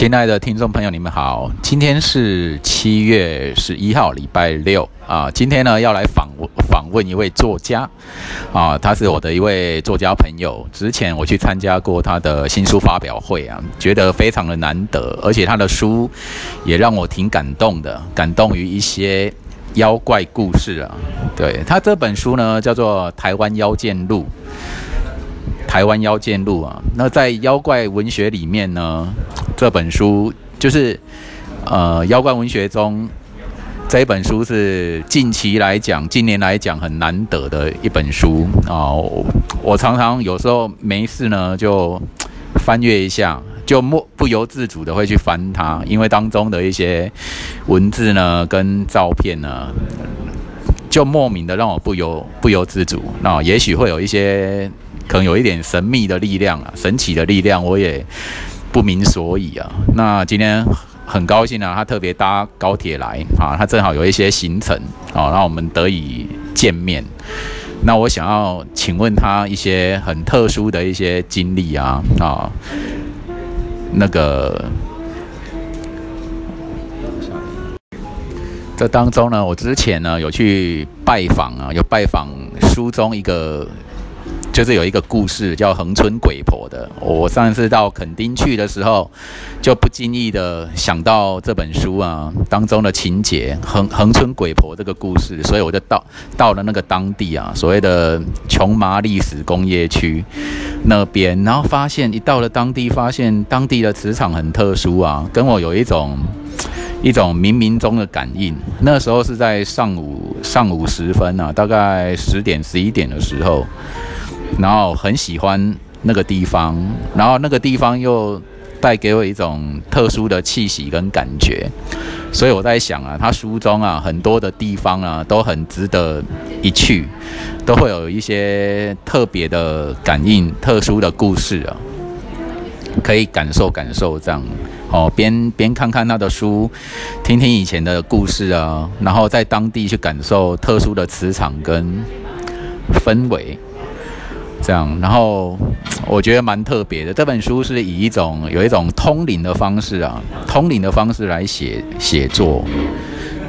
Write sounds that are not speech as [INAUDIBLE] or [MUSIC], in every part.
亲爱的听众朋友，你们好，今天是七月十一号，礼拜六啊。今天呢，要来访问访问一位作家啊，他是我的一位作家朋友。之前我去参加过他的新书发表会啊，觉得非常的难得，而且他的书也让我挺感动的，感动于一些妖怪故事啊。对他这本书呢，叫做《台湾妖剑录》。台湾妖剑录啊，那在妖怪文学里面呢，这本书就是呃妖怪文学中这一本书是近期来讲，近年来讲很难得的一本书啊。我常常有时候没事呢，就翻阅一下，就莫不由自主的会去翻它，因为当中的一些文字呢跟照片呢，就莫名的让我不由不由自主。那也许会有一些。可能有一点神秘的力量啊，神奇的力量，我也不明所以啊。那今天很高兴啊，他特别搭高铁来啊，他正好有一些行程啊，让我们得以见面。那我想要请问他一些很特殊的一些经历啊啊，那个这当中呢，我之前呢有去拜访啊，有拜访书中一个。就是有一个故事叫恒春鬼婆的。我上次到垦丁去的时候，就不经意的想到这本书啊当中的情节，恒恒春鬼婆这个故事，所以我就到到了那个当地啊，所谓的琼麻历史工业区那边，然后发现一到了当地，发现当地的磁场很特殊啊，跟我有一种一种冥冥中的感应。那时候是在上午上午时分啊，大概十点十一点的时候。然后很喜欢那个地方，然后那个地方又带给我一种特殊的气息跟感觉，所以我在想啊，他书中啊很多的地方啊都很值得一去，都会有一些特别的感应、特殊的故事啊，可以感受感受这样哦，边边看看他的书，听听以前的故事啊，然后在当地去感受特殊的磁场跟氛围。这样，然后我觉得蛮特别的。这本书是以一种有一种通灵的方式啊，通灵的方式来写写作。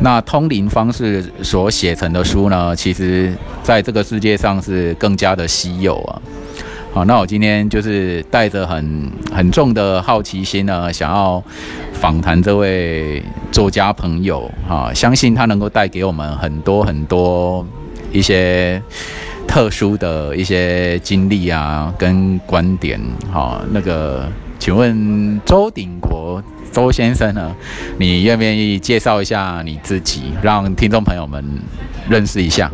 那通灵方式所写成的书呢，其实在这个世界上是更加的稀有啊。好，那我今天就是带着很很重的好奇心呢，想要访谈这位作家朋友啊，相信他能够带给我们很多很多一些。特殊的一些经历啊，跟观点，好，那个，请问周鼎国周先生呢？你愿不愿意介绍一下你自己，让听众朋友们认识一下？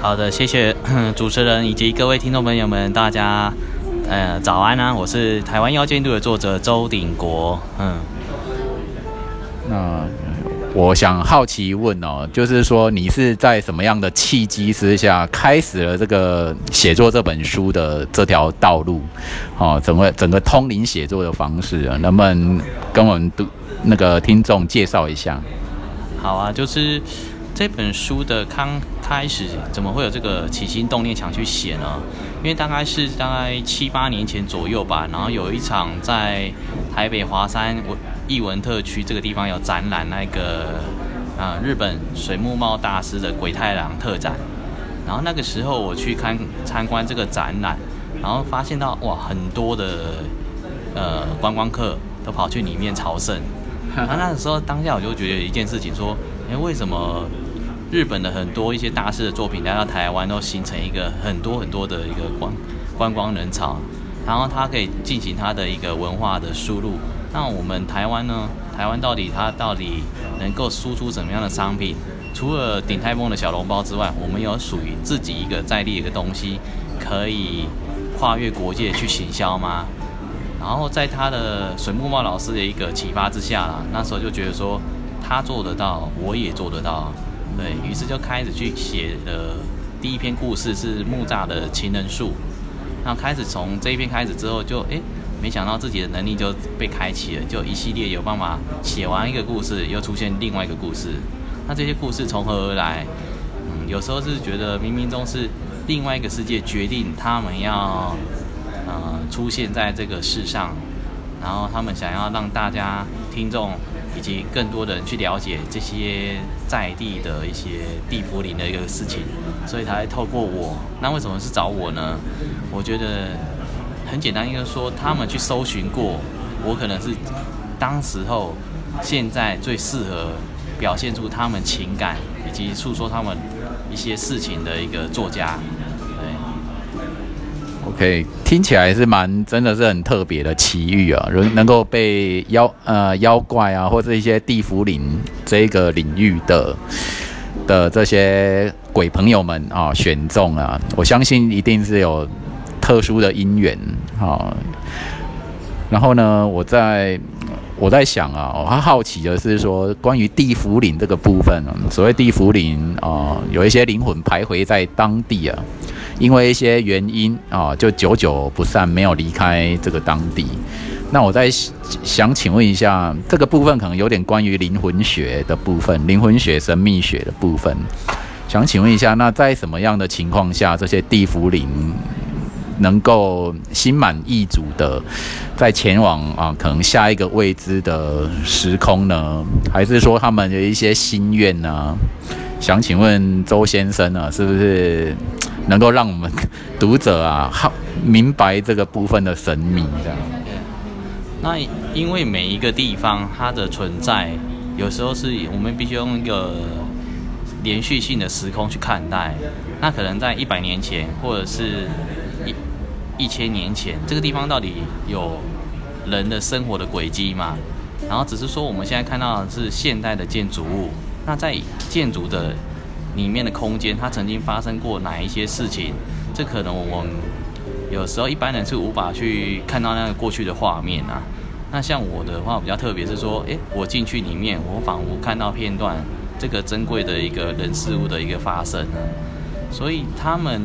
好的，谢谢 [COUGHS] 主持人以及各位听众朋友们，大家呃早安啊！我是台湾妖剑录的作者周鼎国，嗯，那。我想好奇问哦，就是说你是在什么样的契机之下开始了这个写作这本书的这条道路？哦，整个整个通灵写作的方式啊，能不能跟我们都那个听众介绍一下？好啊，就是这本书的刚开始怎么会有这个起心动念想去写呢？因为大概是大概七八年前左右吧，然后有一场在台北华山我。艺文特区这个地方有展览，那个啊日本水木茂大师的鬼太郎特展。然后那个时候我去看参观这个展览，然后发现到哇很多的呃观光客都跑去里面朝圣。然后那个时候当下我就觉得一件事情，说哎为什么日本的很多一些大师的作品来到台湾都形成一个很多很多的一个观观光人潮，然后它可以进行它的一个文化的输入。那我们台湾呢？台湾到底它到底能够输出怎么样的商品？除了鼎泰丰的小笼包之外，我们有属于自己一个在地一个东西，可以跨越国界去行销吗？然后在他的水木茂老师的一个启发之下啦，那时候就觉得说他做得到，我也做得到，对于是就开始去写的第一篇故事是木栅的情人树。那开始从这一篇开始之后，就诶。没想到自己的能力就被开启了，就一系列有办法写完一个故事，又出现另外一个故事。那这些故事从何而来？嗯，有时候是觉得冥冥中是另外一个世界决定他们要呃出现在这个世上，然后他们想要让大家听众以及更多的人去了解这些在地的一些地福林的一个事情，所以才透过我。那为什么是找我呢？我觉得很简单，应该说他们去搜寻过，我可能是当时候现在最适合表现出他们情感以及诉说他们一些事情的一个作家。OK，听起来是蛮真的是很特别的奇遇啊，能能够被妖呃妖怪啊，或者一些地府领这个领域的的这些鬼朋友们啊选中啊，我相信一定是有特殊的因缘啊。然后呢，我在我在想啊，我还好奇的是说，关于地府灵这个部分，所谓地府灵啊，有一些灵魂徘徊在当地啊。因为一些原因啊，就久久不散，没有离开这个当地。那我在想请问一下，这个部分可能有点关于灵魂学的部分，灵魂学、神秘学的部分。想请问一下，那在什么样的情况下，这些地府灵能够心满意足的在前往啊，可能下一个未知的时空呢？还是说他们有一些心愿呢？想请问周先生呢，是不是？能够让我们读者啊，好明白这个部分的神秘，这样。那因为每一个地方它的存在，有时候是我们必须用一个连续性的时空去看待。那可能在一百年前，或者是一一千年前，这个地方到底有人的生活的轨迹吗？然后只是说我们现在看到的是现代的建筑物，那在建筑的。里面的空间，它曾经发生过哪一些事情？这可能我们有时候一般人是无法去看到那个过去的画面啊。那像我的话比较特别，是说，诶，我进去里面，我仿佛看到片段这个珍贵的一个人事物的一个发生啊。所以他们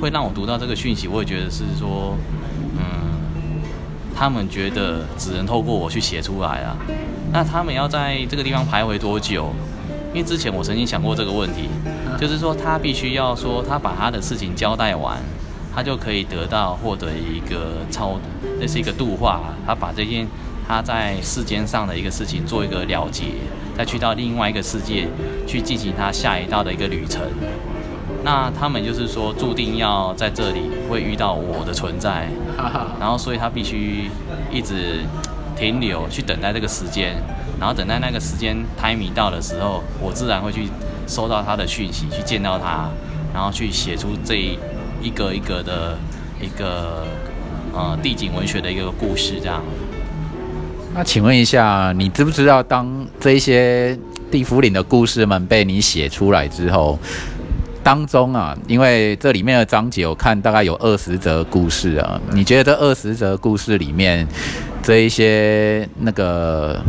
会让我读到这个讯息，我也觉得是说，嗯，他们觉得只能透过我去写出来啊。那他们要在这个地方徘徊多久？因为之前我曾经想过这个问题，[LAUGHS] 就是说他必须要说他把他的事情交代完，他就可以得到获得一个超，这是一个度化，他把这件他在世间上的一个事情做一个了结，再去到另外一个世界去进行他下一道的一个旅程。那他们就是说注定要在这里会遇到我的存在，[LAUGHS] 然后所以他必须一直停留去等待这个时间。然后等待那个时间 timing 到的时候，我自然会去收到他的讯息，去见到他，然后去写出这一个一个的一个呃地景文学的一个故事，这样。那请问一下，你知不知道，当这些地府岭的故事们被你写出来之后，当中啊，因为这里面的章节我看大概有二十则故事啊，你觉得这二十则故事里面这一些那个？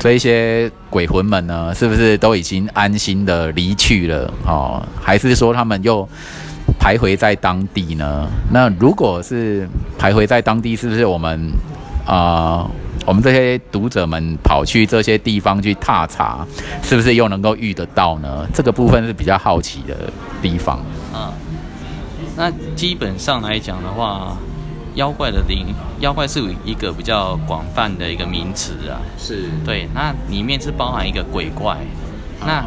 这一些鬼魂们呢，是不是都已经安心的离去了？哦，还是说他们又徘徊在当地呢？那如果是徘徊在当地，是不是我们啊，我们这些读者们跑去这些地方去踏查，是不是又能够遇得到呢？这个部分是比较好奇的地方。嗯，那基本上来讲的话。妖怪的灵，妖怪是一个比较广泛的一个名词啊，是对，那里面是包含一个鬼怪，那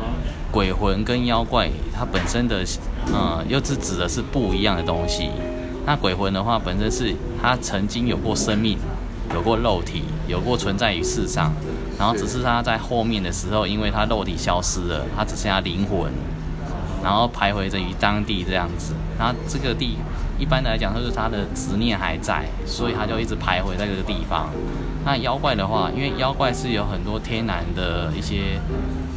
鬼魂跟妖怪它本身的，呃，又是指的是不一样的东西。那鬼魂的话，本身是它曾经有过生命，有过肉体，有过存在于世上，然后只是它在后面的时候，因为它肉体消失了，它只剩下灵魂，然后徘徊着于当地这样子，然后这个地。一般来讲，就是他的执念还在，所以他就一直徘徊在这个地方。那妖怪的话，因为妖怪是有很多天然的一些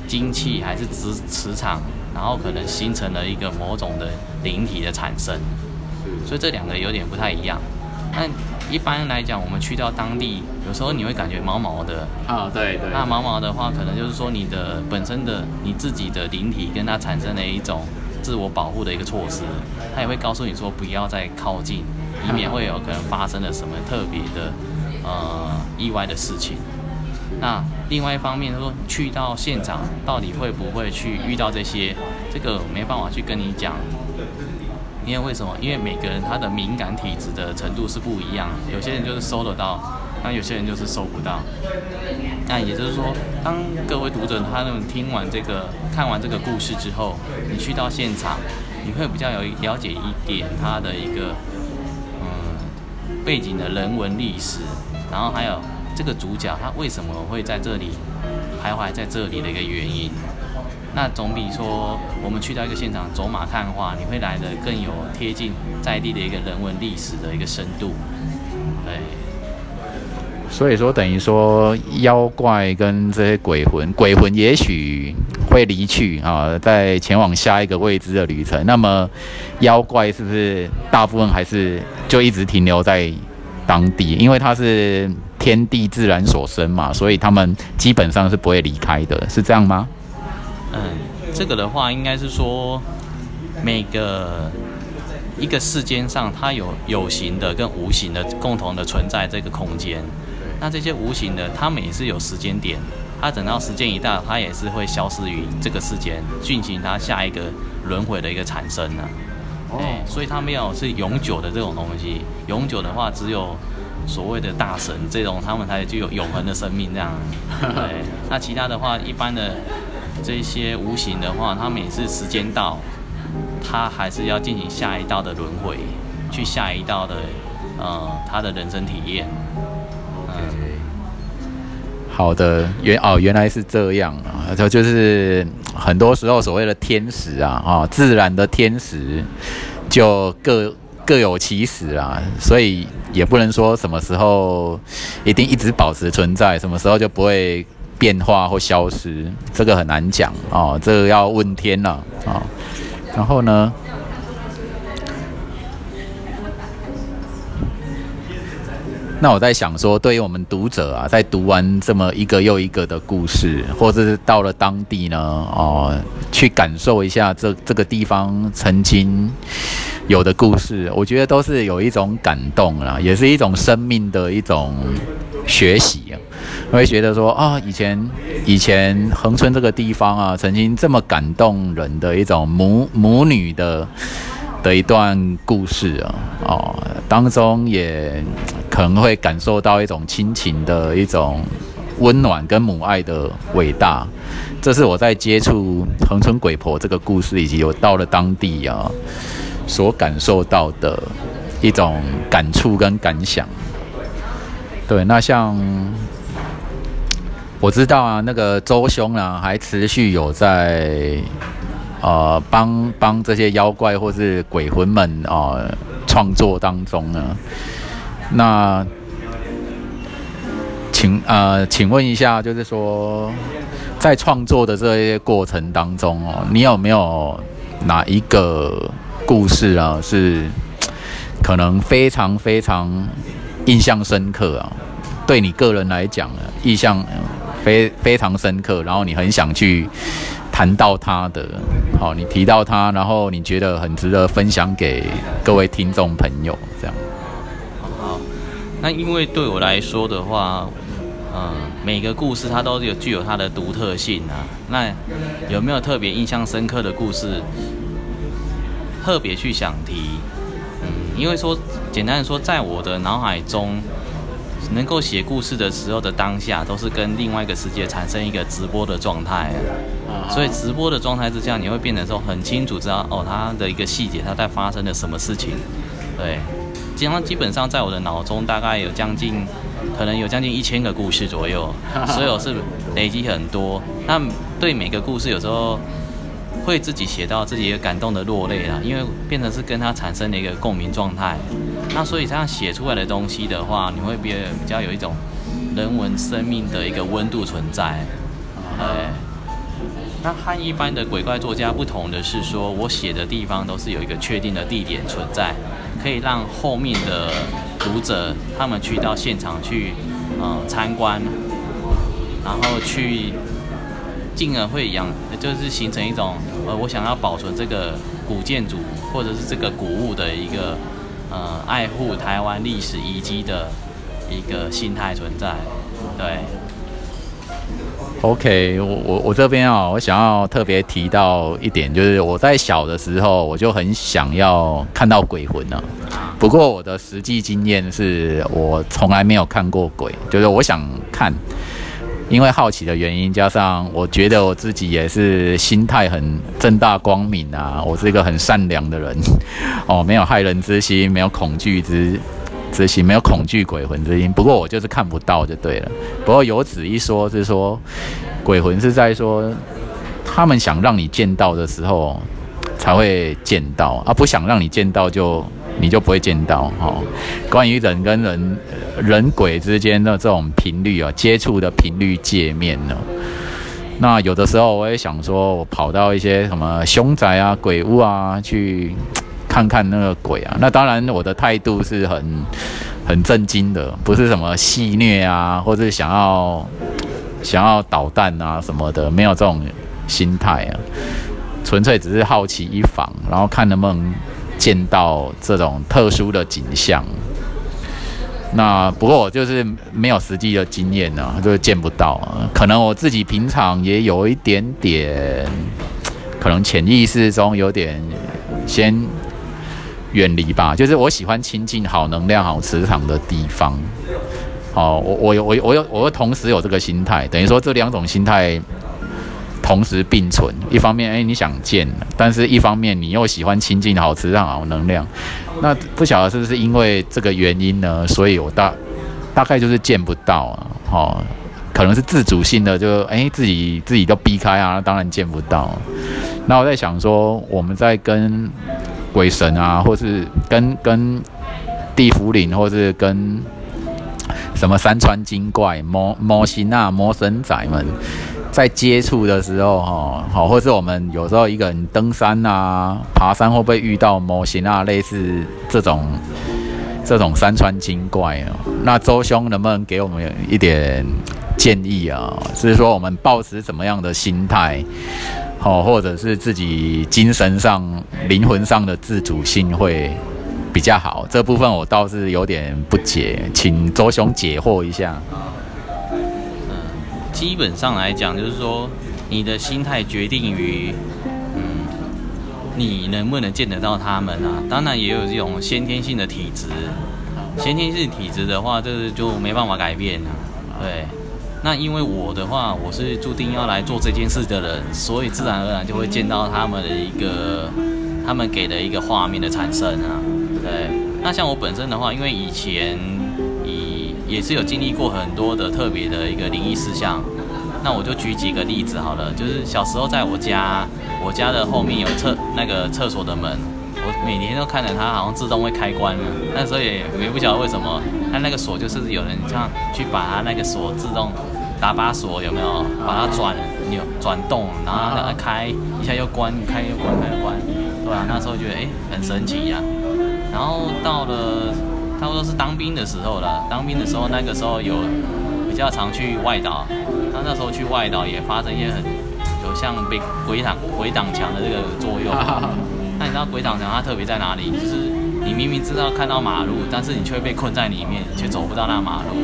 精气，还是磁磁场，然后可能形成了一个某种的灵体的产生，所以这两个有点不太一样。那一般来讲，我们去到当地，有时候你会感觉毛毛的啊，对对。那毛毛的话，可能就是说你的本身的你自己的灵体跟它产生了一种。自我保护的一个措施，它也会告诉你说不要再靠近，以免会有可能发生了什么特别的呃意外的事情。那另外一方面说，去到现场到底会不会去遇到这些，这个没办法去跟你讲。因为为什么？因为每个人他的敏感体质的程度是不一样，有些人就是收得到，那有些人就是收不到。那也就是说，当各位读者他们听完这个、看完这个故事之后，你去到现场，你会比较有了解一点他的一个嗯背景的人文历史，然后还有这个主角他为什么会在这里徘徊在这里的一个原因。那总比说我们去到一个现场走马看花，你会来的更有贴近在地的一个人文历史的一个深度，对。所以说等于说妖怪跟这些鬼魂，鬼魂也许会离去啊，在前往下一个未知的旅程。那么妖怪是不是大部分还是就一直停留在当地？因为它是天地自然所生嘛，所以他们基本上是不会离开的，是这样吗？嗯，这个的话应该是说，每个一个世间上，它有有形的跟无形的共同的存在这个空间。那这些无形的，它们也是有时间点，它等到时间一到，它也是会消失于这个世间，进行它下一个轮回的一个产生呢。哦。所以它没有是永久的这种东西。永久的话，只有所谓的大神这种，他们才具有永恒的生命这样。[LAUGHS] 对。那其他的话，一般的。这些无形的话，它每次时间到，它还是要进行下一道的轮回，去下一道的呃他的人生体验。嗯，好的，原哦原来是这样啊，就就是很多时候所谓的天使啊啊，自然的天使就各各有其使啊，所以也不能说什么时候一定一直保持存在，什么时候就不会。变化或消失，这个很难讲哦，这个要问天了啊。然后呢，那我在想说，对于我们读者啊，在读完这么一个又一个的故事，或者是到了当地呢，哦，去感受一下这这个地方曾经有的故事，我觉得都是有一种感动啦，也是一种生命的一种学习啊。会觉得说啊，以前以前横村这个地方啊，曾经这么感动人的一种母母女的的一段故事啊，哦，当中也可能会感受到一种亲情的一种温暖跟母爱的伟大。这是我在接触横村鬼婆这个故事，以及有到了当地啊，所感受到的一种感触跟感想。对，那像。我知道啊，那个周兄啊，还持续有在，呃，帮帮这些妖怪或是鬼魂们啊创作当中呢。那，请呃，请问一下，就是说，在创作的这些过程当中哦，你有没有哪一个故事啊，是可能非常非常印象深刻啊？对你个人来讲啊，印象。非非常深刻，然后你很想去谈到他的，好，你提到他，然后你觉得很值得分享给各位听众朋友，这样。好，那因为对我来说的话，嗯，每个故事它都有具有它的独特性啊。那有没有特别印象深刻的故事，特别去想提？嗯，因为说简单的说，在我的脑海中。能够写故事的时候的当下，都是跟另外一个世界产生一个直播的状态，所以直播的状态之下，你会变得说很清楚知道哦，它的一个细节，它在发生了什么事情。对，基本上基本上在我的脑中大概有将近，可能有将近一千个故事左右，[LAUGHS] 所以我是累积很多。那对每个故事有时候。会自己写到自己也感动的落泪了，因为变成是跟他产生了一个共鸣状态。那所以这样写出来的东西的话，你会比比较有一种人文生命的一个温度存在。对。那和一般的鬼怪作家不同的是，说我写的地方都是有一个确定的地点存在，可以让后面的读者他们去到现场去，嗯，参观，然后去。进而会养，就是形成一种，呃，我想要保存这个古建筑或者是这个古物的一个，呃，爱护台湾历史遗迹的一个心态存在，对。OK，我我我这边啊，我想要特别提到一点，就是我在小的时候，我就很想要看到鬼魂呢。不过我的实际经验是我从来没有看过鬼，就是我想看，因为好奇的原因，加上我觉得我自己也是心态很正大光明啊，我是一个很善良的人，哦，没有害人之心，没有恐惧之。之心没有恐惧鬼魂之心，不过我就是看不到就对了。不过有此一说，是说鬼魂是在说他们想让你见到的时候才会见到，而不想让你见到就你就不会见到。哈，关于人跟人人鬼之间的这种频率啊，接触的频率界面呢，那有的时候我也想说，我跑到一些什么凶宅啊、鬼屋啊去。看看那个鬼啊，那当然我的态度是很很震惊的，不是什么戏虐啊，或者想要想要捣蛋啊什么的，没有这种心态啊，纯粹只是好奇一访，然后看能不能见到这种特殊的景象。那不过我就是没有实际的经验呢，就是见不到。可能我自己平常也有一点点，可能潜意识中有点先。远离吧，就是我喜欢亲近好能量、好磁场的地方。好，我我有我我有我同时有这个心态，等于说这两种心态同时并存。一方面，哎，你想见，但是一方面你又喜欢亲近好磁场、好能量。那不晓得是不是因为这个原因呢？所以我大大概就是见不到啊。好，可能是自主性的，就哎自己自己都避开啊，当然见不到。那我在想说，我们在跟鬼神啊，或是跟跟地府灵，或是跟什么山川精怪、魔魔神啊、魔神仔们在接触的时候，哈，好，或是我们有时候一个人登山啊、爬山，会不会遇到魔型啊？类似这种这种山川精怪啊？那周兄能不能给我们一点建议啊？是说我们保持怎么样的心态？哦，或者是自己精神上、灵魂上的自主性会比较好，这部分我倒是有点不解，请周兄解惑一下。基本上来讲，就是说你的心态决定于，嗯，你能不能见得到他们啊？当然也有这种先天性的体质，先天性体质的话，这是就没办法改变了，对。那因为我的话，我是注定要来做这件事的人，所以自然而然就会见到他们的一个，他们给的一个画面的产生啊。对，那像我本身的话，因为以前也是有经历过很多的特别的一个灵异事项，那我就举几个例子好了，就是小时候在我家，我家的后面有厕那个厕所的门。我每天都看着它，好像自动会开关了。那时候也也不晓得为什么，它那个锁就是有人这样去把它那个锁自动打把锁，有没有？把它转扭转动，然后让它开一下又关，开又关，开又关。对啊，那时候觉得哎很神奇呀。[LAUGHS] 然后到了差不多是当兵的时候了，当兵的时候那个时候有比较常去外岛，他那时候去外岛也发生一些很有像被鬼挡鬼挡墙的这个作用。那你知道鬼挡墙它特别在哪里？就是你明明知道看到马路，但是你却被困在里面，却走不到那马路。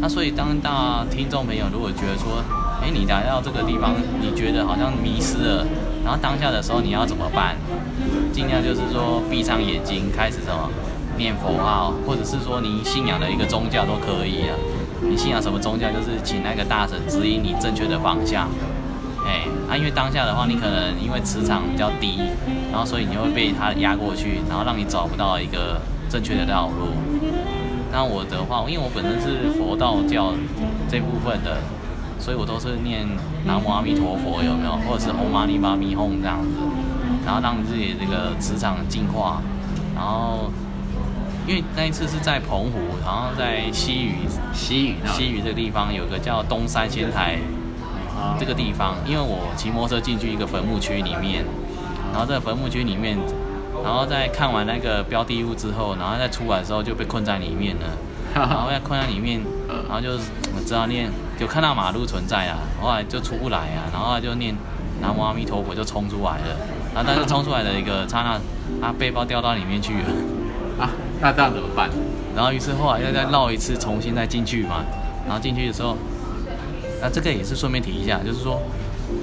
那所以当大听众朋友如果觉得说，哎，你来到这个地方，你觉得好像迷失了，然后当下的时候你要怎么办？尽量就是说闭上眼睛，开始什么念佛号，或者是说你信仰的一个宗教都可以啊。你信仰什么宗教，就是请那个大神指引你正确的方向。哎，啊，因为当下的话，你可能因为磁场比较低，然后所以你会被它压过去，然后让你找不到一个正确的道路。那我的话，因为我本身是佛道教这部分的，所以我都是念南无阿弥陀佛，有没有？或者是嗡嘛呢叭咪吽这样子，然后让自己这个磁场净化。然后，因为那一次是在澎湖，然后在西屿，西屿，西屿这个地方有个叫东山仙台。这个地方，因为我骑摩托车进去一个坟墓区里面，然后在坟墓区里面，然后在看完那个标的物之后，然后再出来的时候就被困在里面了，[LAUGHS] 然后在困在里面，然后就我知道念，就看到马路存在啊，后来就出不来啊，然后就念南无阿弥陀佛就冲出来了，然后但是冲出来的一个刹那，他背包掉到里面去了，啊，那这样怎么办？然后于是后来又再绕一次，重新再进去嘛，然后进去的时候。那这个也是顺便提一下，就是说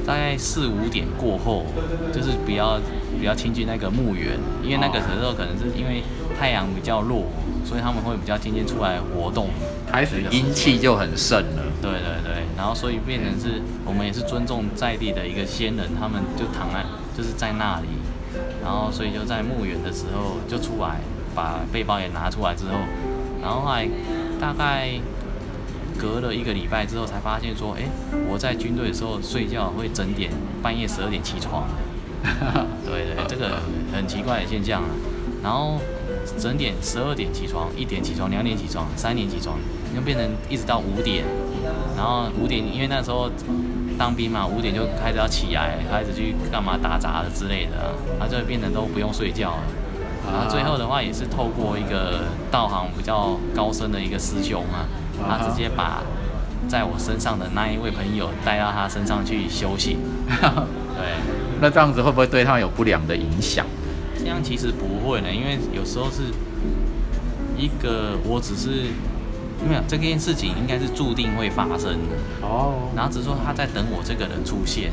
大概四五点过后，就是比较比较亲近那个墓园，因为那个时候可能是因为太阳比较弱，所以他们会比较渐渐出来活动，开始阴气就很盛了。对对对，然后所以变成是我们也是尊重在地的一个先人，他们就躺在就是在那里，然后所以就在墓园的时候就出来，把背包也拿出来之后，然后后来大概隔了一个礼拜之后才发现说，哎，我在军队的时候睡觉会整点半夜十二点起床，[LAUGHS] 对对，这个很奇怪的现象啊，然后整点十二点起床，一点起床，两点起床，三点起床，又变成一直到五点。然后五点，因为那时候当兵嘛，五点就开始要起来，开始去干嘛打杂的之类的，然后就变成都不用睡觉了。然后最后的话也是透过一个道行比较高深的一个师兄啊，他直接把在我身上的那一位朋友带到他身上去修行。[LAUGHS] 对，那这样子会不会对他有不良的影响？这样其实不会呢，因为有时候是一个，我只是。没有这件事情应该是注定会发生的哦，然后只是说他在等我这个人出现，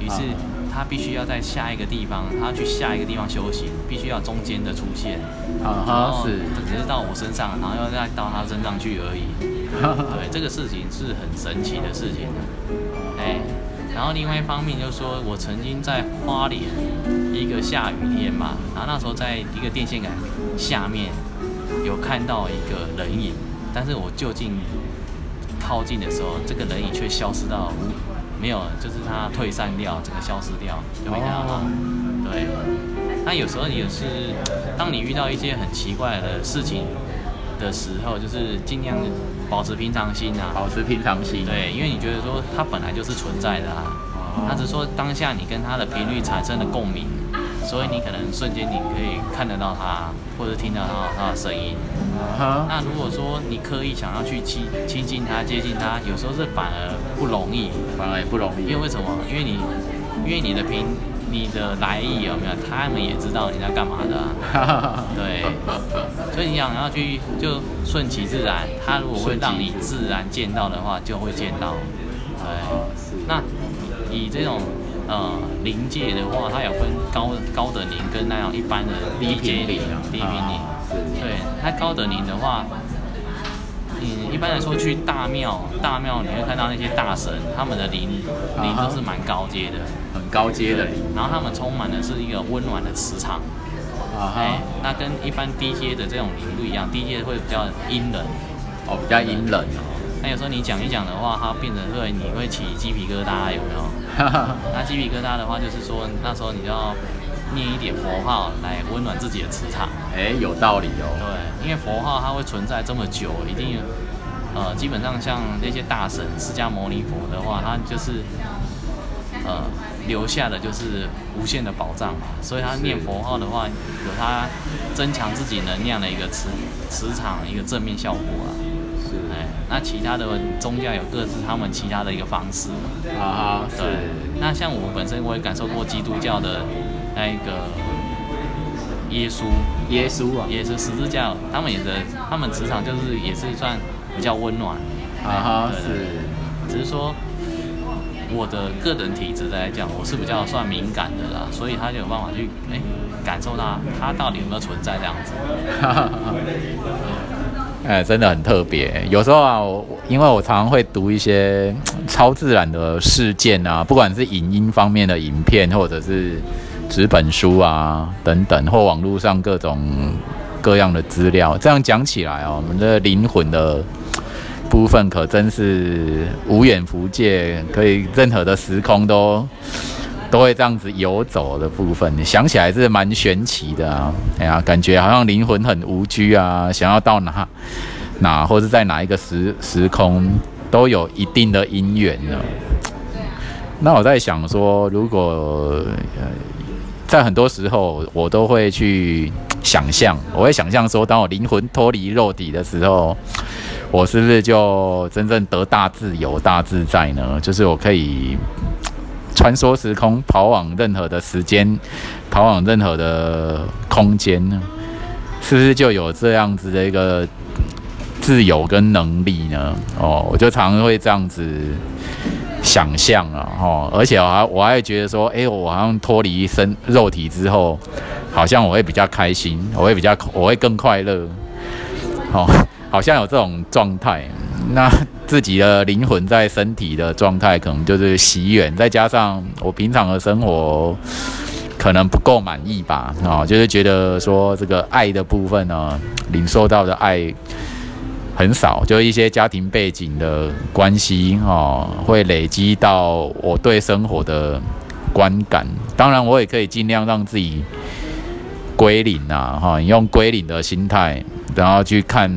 于是他必须要在下一个地方，他要去下一个地方修行，必须要中间的出现，啊哈，是，只是到我身上，然后又再到他身上去而已，[LAUGHS] 对，这个事情是很神奇的事情，哎，然后另外一方面就是说我曾经在花莲一个下雨天嘛，然后那时候在一个电线杆下面有看到一个人影。但是我就近靠近的时候，这个人影却消失到无没有，就是它退散掉，整个消失掉，就没看到它。对，那有时候也是，当你遇到一些很奇怪的事情的时候，就是尽量保持平常心啊，保持平常心。对，因为你觉得说它本来就是存在的啊，它只是说当下你跟它的频率产生了共鸣。所以你可能瞬间你可以看得到他，或者听得到他的声音。那如果说你刻意想要去亲亲近他、接近他，有时候是反而不容易，反而也不容易。因为为什么？因为你，因为你的平，你的来意有没有？他们也知道你在干嘛的。[LAUGHS] 对。所以你想要去就顺其自然，他如果会让你自然见到的话，就会见到。对。那以这种。呃，临界的话，它有分高高等灵跟那样一般的低阶灵啊，低频灵。对，它高等灵的话，嗯，一般来说去大庙，大庙你会看到那些大神，他们的灵灵都是蛮高阶的，很高阶的灵。然后他们充满的是一个温暖的磁场。啊哈。那跟一般低阶的这种灵不一样，低阶会比较阴冷。哦，比较阴冷。那有时候你讲一讲的话，它变成会你会起鸡皮疙瘩，有没有？[LAUGHS] 那鸡皮疙瘩的话，就是说那时候你就要念一点佛号来温暖自己的磁场。哎，有道理哦。对，因为佛号它会存在这么久，一定呃，基本上像那些大神释迦牟尼佛的话，他就是呃留下的就是无限的宝藏嘛。所以他念佛号的话，有他增强自己能量的一个磁磁场一个正面效果啊。那其他的宗教有各自他们其他的一个方式嘛。啊，对。那像我本身我也感受过基督教的那一个耶稣，耶稣啊，也是十字架，他们也是，他们磁场就是也是算比较温暖。啊哈，是。只是说我的个人体质来讲，我是比较算敏感的啦，所以他就有办法去哎感受到他到底有没有存在这样子。[LAUGHS] 哎，真的很特别。有时候啊，因为我常常会读一些超自然的事件啊，不管是影音方面的影片，或者是纸本书啊等等，或网络上各种各样的资料。这样讲起来哦，我们的灵魂的部分可真是无远弗届，可以任何的时空都。都会这样子游走的部分，想起来是蛮玄奇的啊！哎呀，感觉好像灵魂很无拘啊，想要到哪哪，或者在哪一个时时空，都有一定的因缘呢。那我在想说，如果在很多时候，我都会去想象，我会想象说，当我灵魂脱离肉体的时候，我是不是就真正得大自由、大自在呢？就是我可以。穿梭时空，跑往任何的时间，跑往任何的空间呢？是不是就有这样子的一个自由跟能力呢？哦，我就常常会这样子想象啊，哦，而且我还我还觉得说，哎，我好像脱离身肉体之后，好像我会比较开心，我会比较我会更快乐，哦，好像有这种状态。[LAUGHS] 那自己的灵魂在身体的状态，可能就是喜远，再加上我平常的生活可能不够满意吧，啊，就是觉得说这个爱的部分呢，领受到的爱。很少，就一些家庭背景的关系哦，会累积到我对生活的观感。当然，我也可以尽量让自己归零啊，哈，你用归零的心态，然后去看，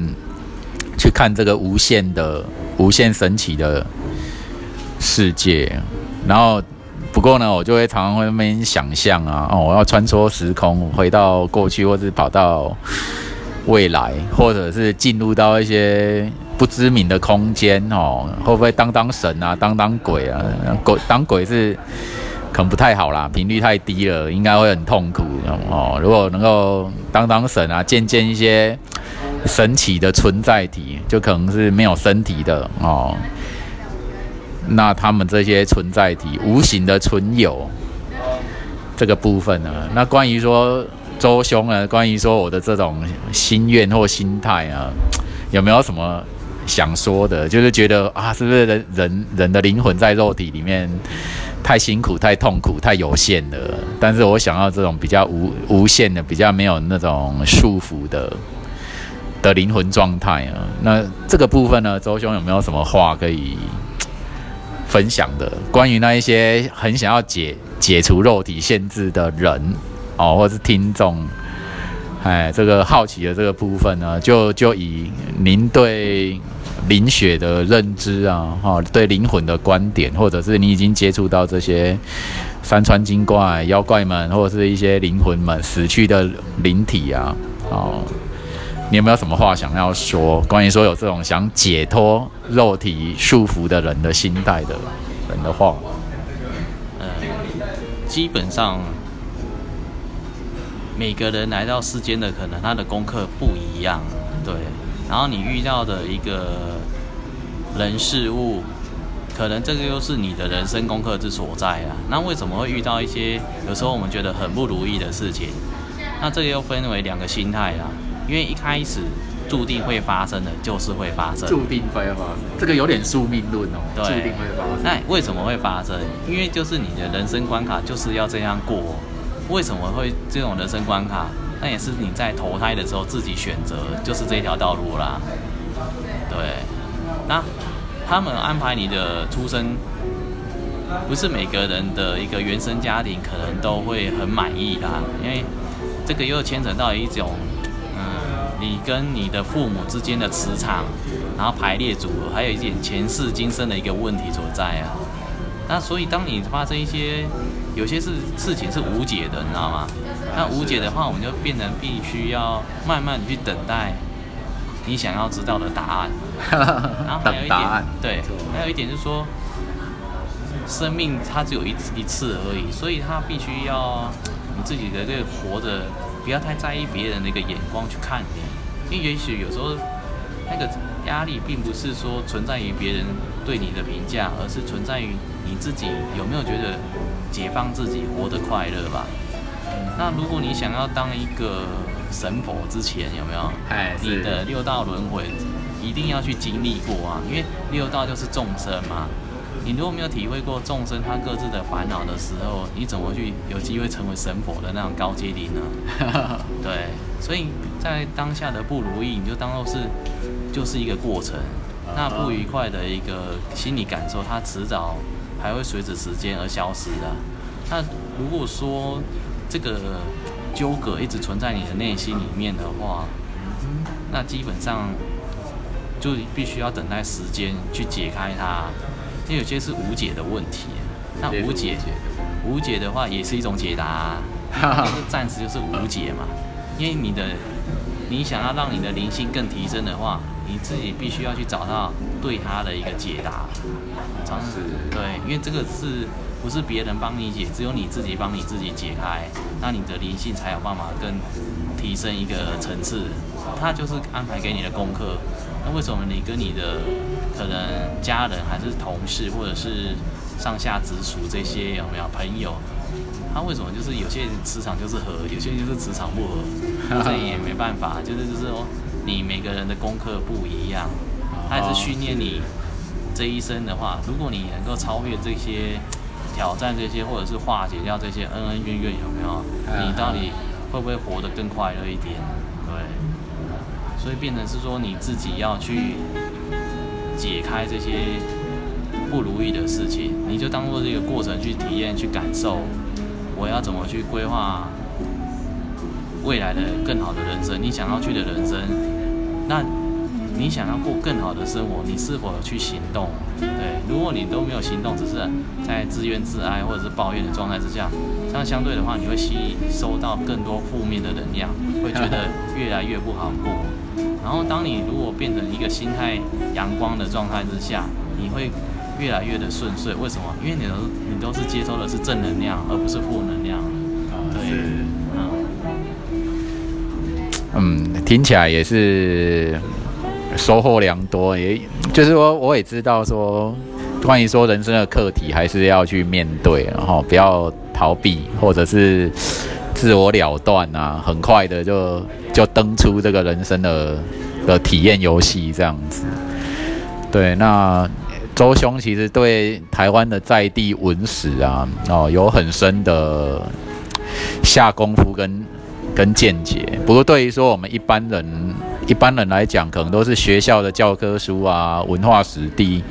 去看这个无限的、无限神奇的世界。然后，不过呢，我就会常常会那边想象啊，哦，我要穿梭时空，回到过去，或是跑到。未来，或者是进入到一些不知名的空间哦，会不会当当神啊，当当鬼啊？鬼当鬼是可能不太好啦，频率太低了，应该会很痛苦哦。如果能够当当神啊，见见一些神奇的存在体，就可能是没有身体的哦。那他们这些存在体，无形的存有这个部分呢？那关于说。周兄呢？关于说我的这种心愿或心态啊，有没有什么想说的？就是觉得啊，是不是人人人的灵魂在肉体里面太辛苦、太痛苦、太有限了？但是我想要这种比较无无限的、比较没有那种束缚的的灵魂状态啊。那这个部分呢，周兄有没有什么话可以分享的？关于那一些很想要解解除肉体限制的人？哦，或是听众，哎，这个好奇的这个部分呢，就就以您对灵血的认知啊，哈，对灵魂的观点，或者是你已经接触到这些山川精怪、妖怪们，或者是一些灵魂们死去的灵体啊，哦，你有没有什么话想要说？关于说有这种想解脱肉体束缚的人的心态的人的话，嗯，基本上。每个人来到世间的可能他的功课不一样，对，然后你遇到的一个人事物，可能这个又是你的人生功课之所在啊。那为什么会遇到一些有时候我们觉得很不如意的事情？那这个又分为两个心态啊，因为一开始注定会发生的，就是会发生，注定会发生，这个有点宿命论哦，对，注定会发生。那为什么会发生？因为就是你的人生关卡就是要这样过。为什么会这种人生关卡？那也是你在投胎的时候自己选择，就是这条道路啦。对，那他们安排你的出生，不是每个人的一个原生家庭可能都会很满意啦，因为这个又牵扯到一种，嗯，你跟你的父母之间的磁场，然后排列组合，还有一点前世今生的一个问题所在啊。那所以当你发生一些。有些事事情是无解的，你知道吗？那无解的话，我们就变成必须要慢慢去等待你想要知道的答案。然后还有一点，[LAUGHS] 对，还有一点就是说，生命它只有一一次而已，所以它必须要你自己的这个活着，不要太在意别人的一个眼光去看你，因为也许有时候那个压力并不是说存在于别人对你的评价，而是存在于你自己有没有觉得。解放自己，活得快乐吧。那如果你想要当一个神佛之前，有没有？哎，你的六道轮回一定要去经历过啊，因为六道就是众生嘛。你如果没有体会过众生他各自的烦恼的时候，你怎么去有机会成为神佛的那种高阶灵呢？[LAUGHS] 对，所以在当下的不如意，你就当做是就是一个过程。那不愉快的一个心理感受，它迟早。还会随着时间而消失的。那如果说这个纠葛一直存在你的内心里面的话，那基本上就必须要等待时间去解开它。因为有些是无解的问题，那无解无解的话也是一种解答，[LAUGHS] 暂时就是无解嘛。因为你的你想要让你的灵性更提升的话。你自己必须要去找到对他的一个解答，尝试对，因为这个是不是别人帮你解，只有你自己帮你自己解开，那你的灵性才有办法更提升一个层次。他就是安排给你的功课，那为什么你跟你的可能家人还是同事或者是上下直属这些有没有朋友？他为什么就是有些人磁场就是合，有些人就是磁场不合？[LAUGHS] 这也没办法，就是就是说你每个人的功课不一样，他也是训练你这一生的话，如果你能够超越这些挑战这些，或者是化解掉这些恩恩怨怨，有没有？你到底会不会活得更快乐一点？对，所以变成是说你自己要去解开这些不如意的事情，你就当做这个过程去体验、去感受。我要怎么去规划未来的更好的人生？你想要去的人生，那你想要过更好的生活，你是否有去行动？对，如果你都没有行动，只是在自怨自哀或者是抱怨的状态之下，这样相对的话，你会吸收到更多负面的能量，会觉得越来越不好过。然后，当你如果变成一个心态阳光的状态之下，你会。越来越的顺遂，为什么？因为你都你都是接收的是正能量，而不是负能量。对，嗯，听起来也是收获良多。也就是说，我也知道说，关于说人生的课题，还是要去面对，然后不要逃避，或者是自我了断啊，很快的就就登出这个人生的的体验游戏这样子。对，那。周兄其实对台湾的在地文史啊，哦，有很深的下功夫跟跟见解。不过对于说我们一般人一般人来讲，可能都是学校的教科书啊、文化史地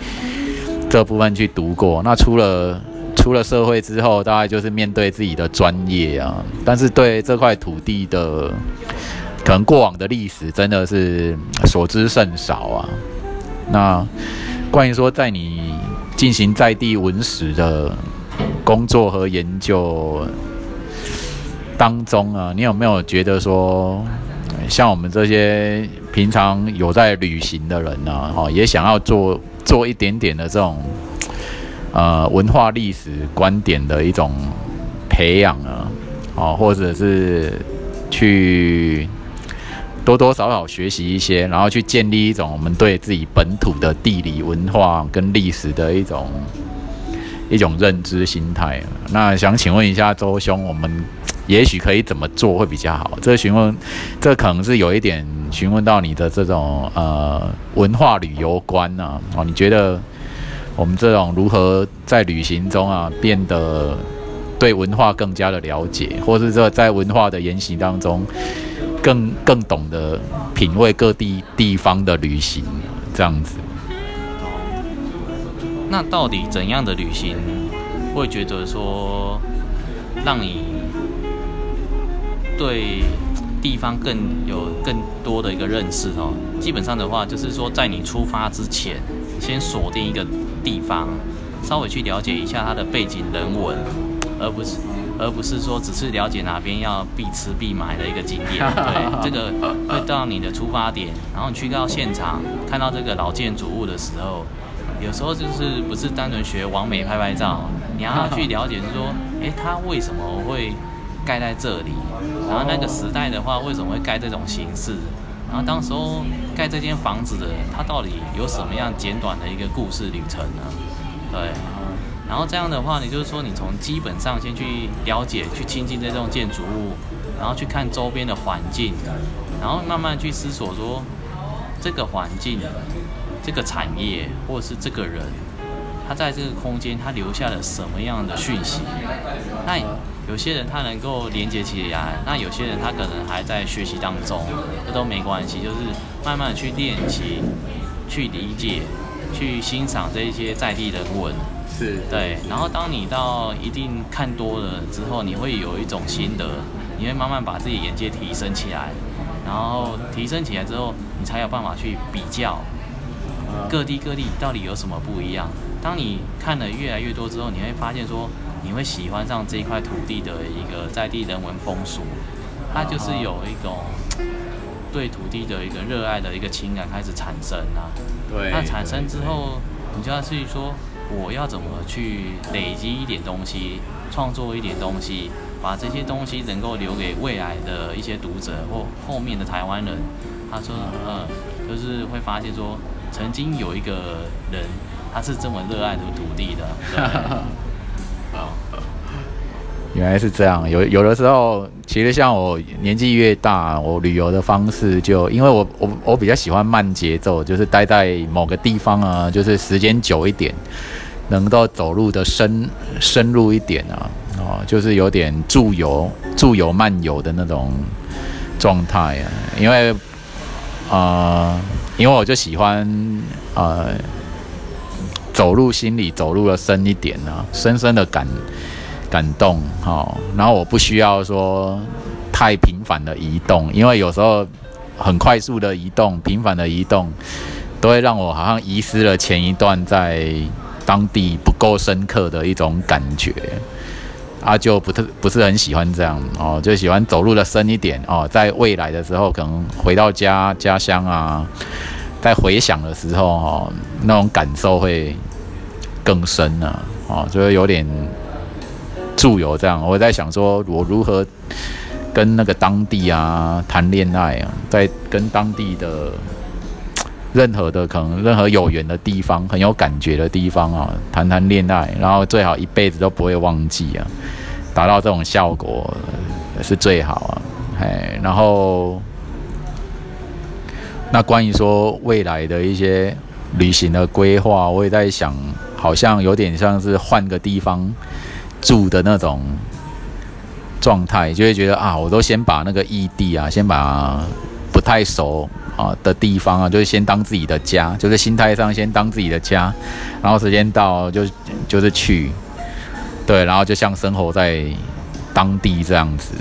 这部分去读过。那出了出了社会之后，大概就是面对自己的专业啊，但是对这块土地的可能过往的历史，真的是所知甚少啊。那。关于说，在你进行在地文史的工作和研究当中啊，你有没有觉得说，像我们这些平常有在旅行的人呢，哦，也想要做做一点点的这种呃文化历史观点的一种培养啊，哦，或者是去。多多少少学习一些，然后去建立一种我们对自己本土的地理文化跟历史的一种一种认知心态。那想请问一下周兄，我们也许可以怎么做会比较好？这询问，这可能是有一点询问到你的这种呃文化旅游观啊？哦，你觉得我们这种如何在旅行中啊变得对文化更加的了解，或是说在文化的研习当中？更更懂得品味各地地方的旅行，这样子。那到底怎样的旅行会觉得说让你对地方更有更多的一个认识哦？基本上的话，就是说在你出发之前，先锁定一个地方，稍微去了解一下它的背景人文，而不是。而不是说只是了解哪边要必吃必买的一个景点，[LAUGHS] 对，这个会到你的出发点，然后你去到现场看到这个老建筑物的时候，有时候就是不是单纯学完美拍拍照，你要 [LAUGHS] 去了解是说，哎，它为什么会盖在这里？然后那个时代的话，为什么会盖这种形式？然后当时候盖这间房子的，它到底有什么样简短的一个故事旅程呢？对。然后这样的话，你就是说，你从基本上先去了解、去亲近这栋建筑物，然后去看周边的环境，然后慢慢去思索说，这个环境、这个产业或者是这个人，他在这个空间他留下了什么样的讯息？那有些人他能够连接起来，那有些人他可能还在学习当中，这都没关系，就是慢慢去练习、去理解、去欣赏这一些在地人文。对，然后当你到一定看多了之后，你会有一种心得，你会慢慢把自己眼界提升起来，然后提升起来之后，你才有办法去比较各地各地到底有什么不一样。当你看了越来越多之后，你会发现说，你会喜欢上这一块土地的一个在地人文风俗，它就是有一种对土地的一个热爱的一个情感开始产生啊。对，那产生之后，你就要去说。我要怎么去累积一点东西，创作一点东西，把这些东西能够留给未来的一些读者或后面的台湾人。他说，呃，就是会发现说，曾经有一个人，他是这么热爱这个土地的。[LAUGHS] 原来是这样，有有的时候，其实像我年纪越大，我旅游的方式就，因为我我我比较喜欢慢节奏，就是待在某个地方啊，就是时间久一点，能够走路的深深入一点啊，哦，就是有点驻游驻游漫游的那种状态啊，因为啊，因为我就喜欢呃走路心里走路的深一点啊，深深的感。感动，好，然后我不需要说太频繁的移动，因为有时候很快速的移动、频繁的移动，都会让我好像遗失了前一段在当地不够深刻的一种感觉，啊，就不特不是很喜欢这样哦，就喜欢走路的深一点哦，在未来的时候，可能回到家家乡啊，在回想的时候哦，那种感受会更深呢，哦，就会有点。驻游这样，我在想说，我如何跟那个当地啊谈恋爱啊，在跟当地的任何的可能任何有缘的地方，很有感觉的地方啊，谈谈恋爱，然后最好一辈子都不会忘记啊，达到这种效果是最好啊。哎，然后那关于说未来的一些旅行的规划，我也在想，好像有点像是换个地方。住的那种状态，就会觉得啊，我都先把那个异地啊，先把不太熟啊的地方啊，就是先当自己的家，就是心态上先当自己的家，然后时间到就就是去，对，然后就像生活在当地这样子。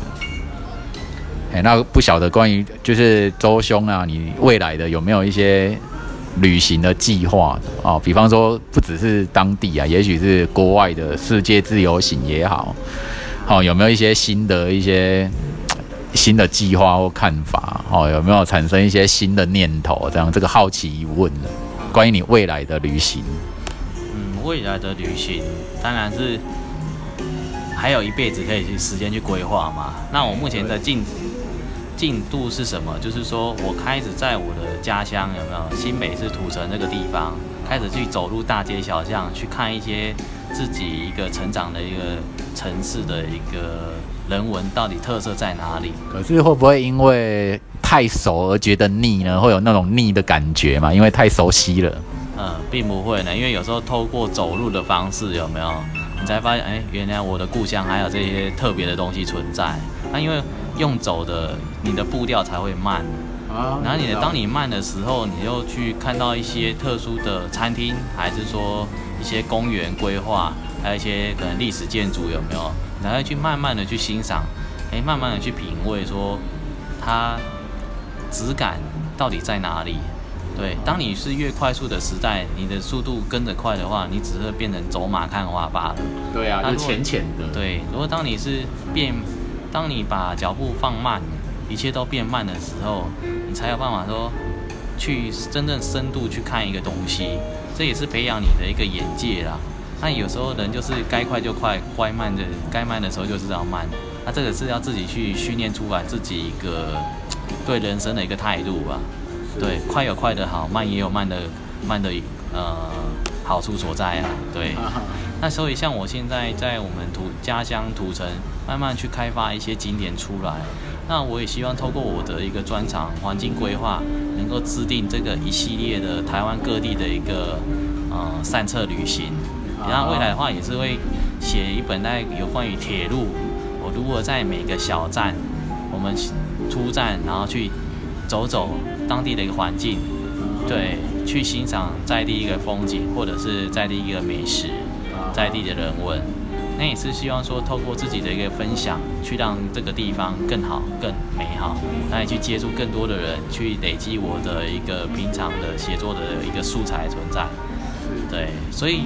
哎，那不晓得关于就是周兄啊，你未来的有没有一些？旅行的计划哦，比方说不只是当地啊，也许是国外的世界自由行也好，好有没有一些新的一些新的计划或看法？哦，有没有产生一些新的念头？这样这个好奇疑问呢？关于你未来的旅行，嗯，未来的旅行当然是还有一辈子可以去时间去规划嘛。那我目前的进。进度是什么？就是说我开始在我的家乡有没有新北市土城这个地方，开始去走入大街小巷，去看一些自己一个成长的一个城市的一个人文到底特色在哪里？可是会不会因为太熟而觉得腻呢？会有那种腻的感觉吗？因为太熟悉了。嗯，并不会呢，因为有时候透过走路的方式有没有，你才发现哎，原来我的故乡还有这些特别的东西存在。那因为用走的，你的步调才会慢。啊，然后你当你慢的时候，你又去看到一些特殊的餐厅，还是说一些公园规划，还有一些可能历史建筑有没有？然后去慢慢的去欣赏，哎，慢慢的去品味，说它质感到底在哪里？对，当你是越快速的时代，你的速度跟着快的话，你只是变成走马看花罢了。对啊，就浅浅的。对，如果当你是变。当你把脚步放慢，一切都变慢的时候，你才有办法说去真正深度去看一个东西。这也是培养你的一个眼界啦。那有时候人就是该快就快，该慢的该慢的时候就是要慢。那这个是要自己去训练出来自己一个对人生的一个态度吧。对，快有快的好，慢也有慢的慢的呃好处所在啊。对。那所以像我现在在我们土家乡土城。慢慢去开发一些景点出来，那我也希望透过我的一个专长环境规划，能够制定这个一系列的台湾各地的一个呃散策旅行。然后未来的话也是会写一本在有关于铁路，我如何在每个小站，我们出站然后去走走当地的一个环境，对，去欣赏在地一个风景，或者是在地一个美食，在地的人文。那也是希望说，透过自己的一个分享，去让这个地方更好、更美好，那也去接触更多的人，去累积我的一个平常的写作的一个素材存在。对，所以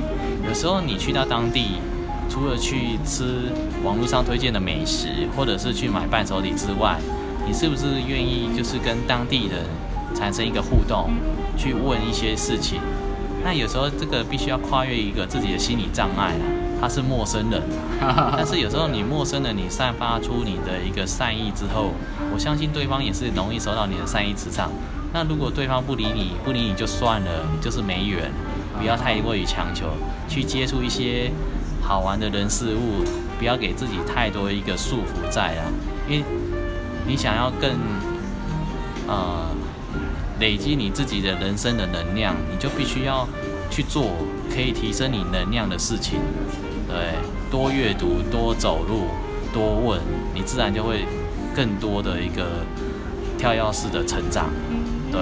有时候你去到当地，除了去吃网络上推荐的美食，或者是去买伴手礼之外，你是不是愿意就是跟当地人产生一个互动，去问一些事情？那有时候这个必须要跨越一个自己的心理障碍啊。他是陌生人，[LAUGHS] 但是有时候你陌生人，你散发出你的一个善意之后，我相信对方也是容易收到你的善意磁场，那如果对方不理你，不理你就算了，就是没缘，不要太过于强求，去接触一些好玩的人事物，不要给自己太多一个束缚在啊，因为你想要更呃累积你自己的人生的能量，你就必须要去做可以提升你能量的事情，对，多阅读，多走路，多问，你自然就会更多的一个跳跃式的成长。对，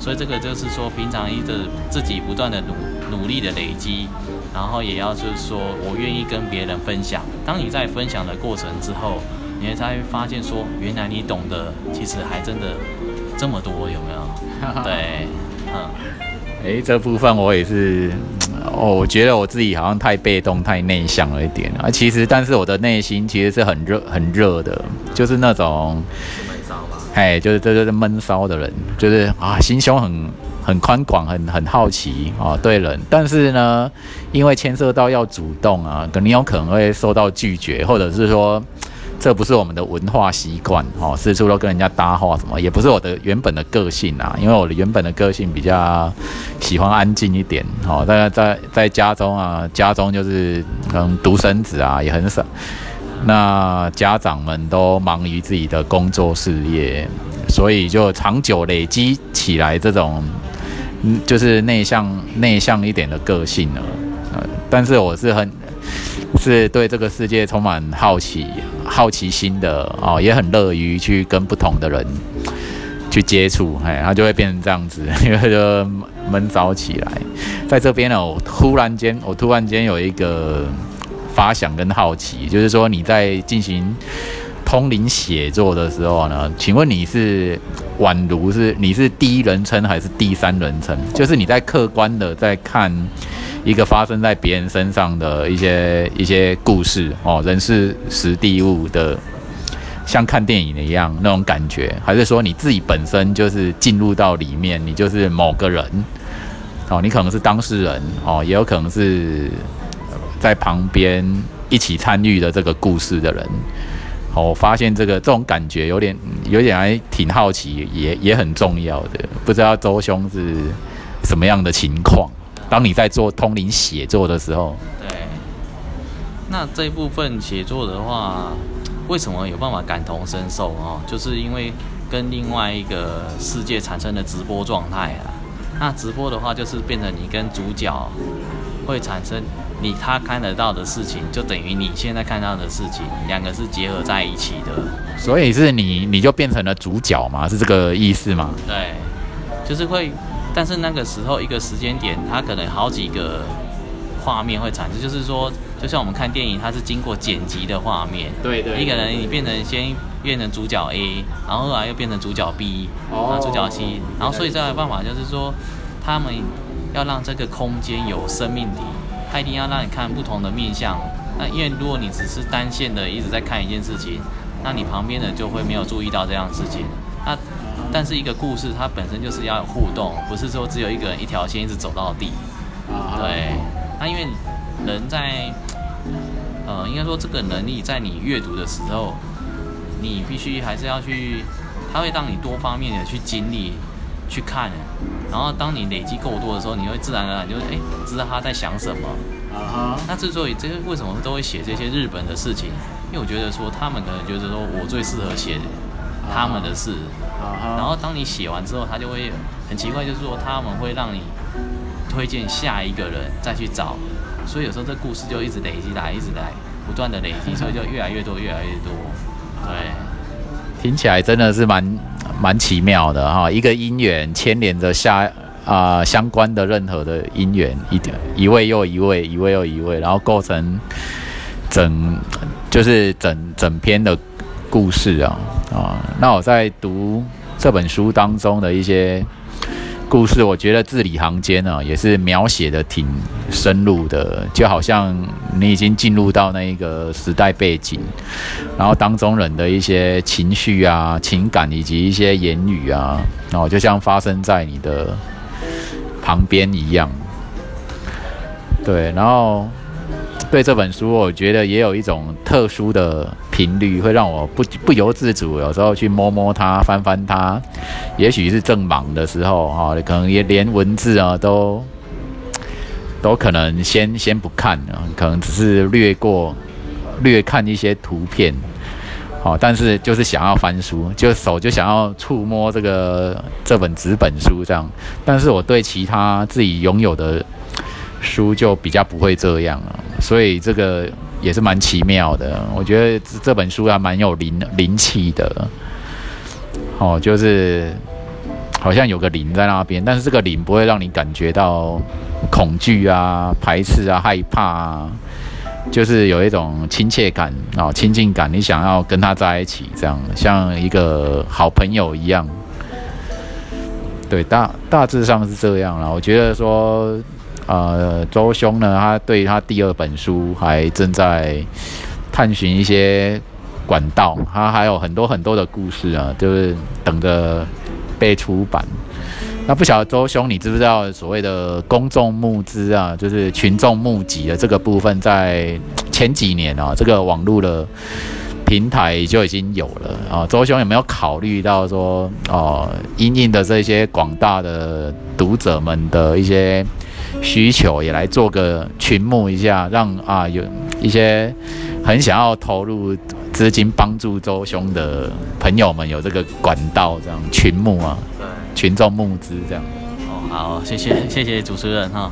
所以这个就是说，平常一直自己不断的努努力的累积，然后也要就是说我愿意跟别人分享。当你在分享的过程之后，你才会发现说，原来你懂得其实还真的这么多，有没有？对，嗯，哎，这部分我也是，哦，我觉得我自己好像太被动、太内向了一点啊。其实，但是我的内心其实是很热、很热的，就是那种。哎，就是这就是闷骚的人，就是啊，心胸很很宽广，很很好奇啊，对人。但是呢，因为牵涉到要主动啊，可能有可能会受到拒绝，或者是说这不是我们的文化习惯哦，四处都跟人家搭话什么，也不是我的原本的个性啊。因为我的原本的个性比较喜欢安静一点哦，在在在家中啊，家中就是嗯独生子啊，也很少。那家长们都忙于自己的工作事业，所以就长久累积起来这种，就是内向内向一点的个性了。呃，但是我是很是对这个世界充满好奇好奇心的哦，也很乐于去跟不同的人去接触，哎，他就会变成这样子，[LAUGHS] 因为就闷早起来。在这边呢，我突然间，我突然间有一个。发想跟好奇，就是说你在进行通灵写作的时候呢，请问你是宛如是你是第一人称还是第三人称？就是你在客观的在看一个发生在别人身上的一些一些故事哦，人事实地物的，像看电影的一样那种感觉，还是说你自己本身就是进入到里面，你就是某个人哦，你可能是当事人哦，也有可能是。在旁边一起参与的这个故事的人，我发现这个这种感觉有点有点还挺好奇，也也很重要的。不知道周兄是什么样的情况？当你在做通灵写作的时候，对，那这部分写作的话，为什么有办法感同身受哦？就是因为跟另外一个世界产生的直播状态啊。那直播的话，就是变成你跟主角会产生。你他看得到的事情，就等于你现在看到的事情，两个是结合在一起的。所以是你，你就变成了主角嘛？是这个意思吗？对，就是会，但是那个时候一个时间点，它可能好几个画面会产生，就是说，就像我们看电影，它是经过剪辑的画面。对对。一个人你变成先变成主角 A，然后后来又变成主角 B，然后主角 C，然后所以这个办法就是说，他们要让这个空间有生命力。他一定要让你看不同的面相，那因为如果你只是单线的一直在看一件事情，那你旁边的就会没有注意到这样事情。那但是一个故事它本身就是要有互动，不是说只有一个人一条线一直走到底。对，那因为人在，呃，应该说这个能力在你阅读的时候，你必须还是要去，它会让你多方面的去经历。去看，然后当你累积够多的时候，你会自然而然就哎知道他在想什么。啊哈。那之所以这些为什么都会写这些日本的事情？因为我觉得说他们可能觉得说我最适合写他们的事。啊哈。然后当你写完之后，他就会很奇怪，就是说他们会让你推荐下一个人再去找，所以有时候这故事就一直累积来，一直来，不断的累积，所以就越来越多，越来越多。对。听起来真的是蛮。蛮奇妙的哈，一个姻缘牵连着下啊相关的任何的姻缘，一一位又一位，一位又一位，然后构成整就是整整篇的故事啊啊。那我在读这本书当中的一些。故事我觉得字里行间呢，也是描写的挺深入的，就好像你已经进入到那一个时代背景，然后当中人的一些情绪啊、情感以及一些言语啊，然后就像发生在你的旁边一样。对，然后对这本书，我觉得也有一种特殊的频率，会让我不不由自主，有时候去摸摸它、翻翻它。也许是正忙的时候，哈，可能也连文字啊都都可能先先不看啊，可能只是略过、略看一些图片。好，但是就是想要翻书，就手就想要触摸这个这本纸本书这样。但是我对其他自己拥有的书就比较不会这样了，所以这个也是蛮奇妙的。我觉得这本书还蛮有灵灵气的。哦，就是好像有个灵在那边，但是这个灵不会让你感觉到恐惧啊、排斥啊、害怕啊。就是有一种亲切感啊，亲近感，你想要跟他在一起，这样像一个好朋友一样。对，大大致上是这样了。我觉得说，呃，周兄呢，他对他第二本书还正在探寻一些管道，他还有很多很多的故事啊，就是等着被出版。那不晓得周兄，你知不知道所谓的公众募资啊，就是群众募集的这个部分，在前几年啊，这个网络的平台就已经有了啊。周兄有没有考虑到说，哦，因应的这些广大的读者们的一些需求，也来做个群募一下，让啊有一些很想要投入资金帮助周兄的朋友们有这个管道，这样群募啊。群众募资这样哦，好，谢谢 [LAUGHS] 谢谢主持人哈。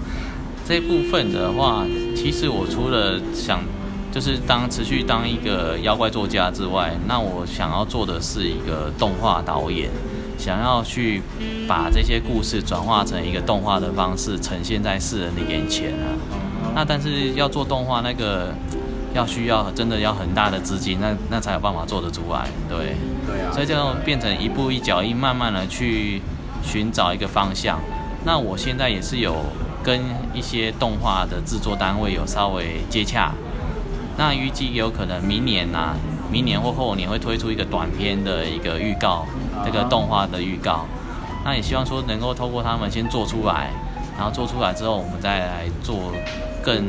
这部分的话，其实我除了想就是当持续当一个妖怪作家之外，那我想要做的是一个动画导演，想要去把这些故事转化成一个动画的方式呈现在世人的眼前啊。那但是要做动画，那个要需要真的要很大的资金，那那才有办法做得出来，对。对啊。所以就变成一步一脚印，慢慢的去。寻找一个方向，那我现在也是有跟一些动画的制作单位有稍微接洽，那预计有可能明年呐，明年或后年会推出一个短片的一个预告，这个动画的预告，那也希望说能够透过他们先做出来，然后做出来之后，我们再来做更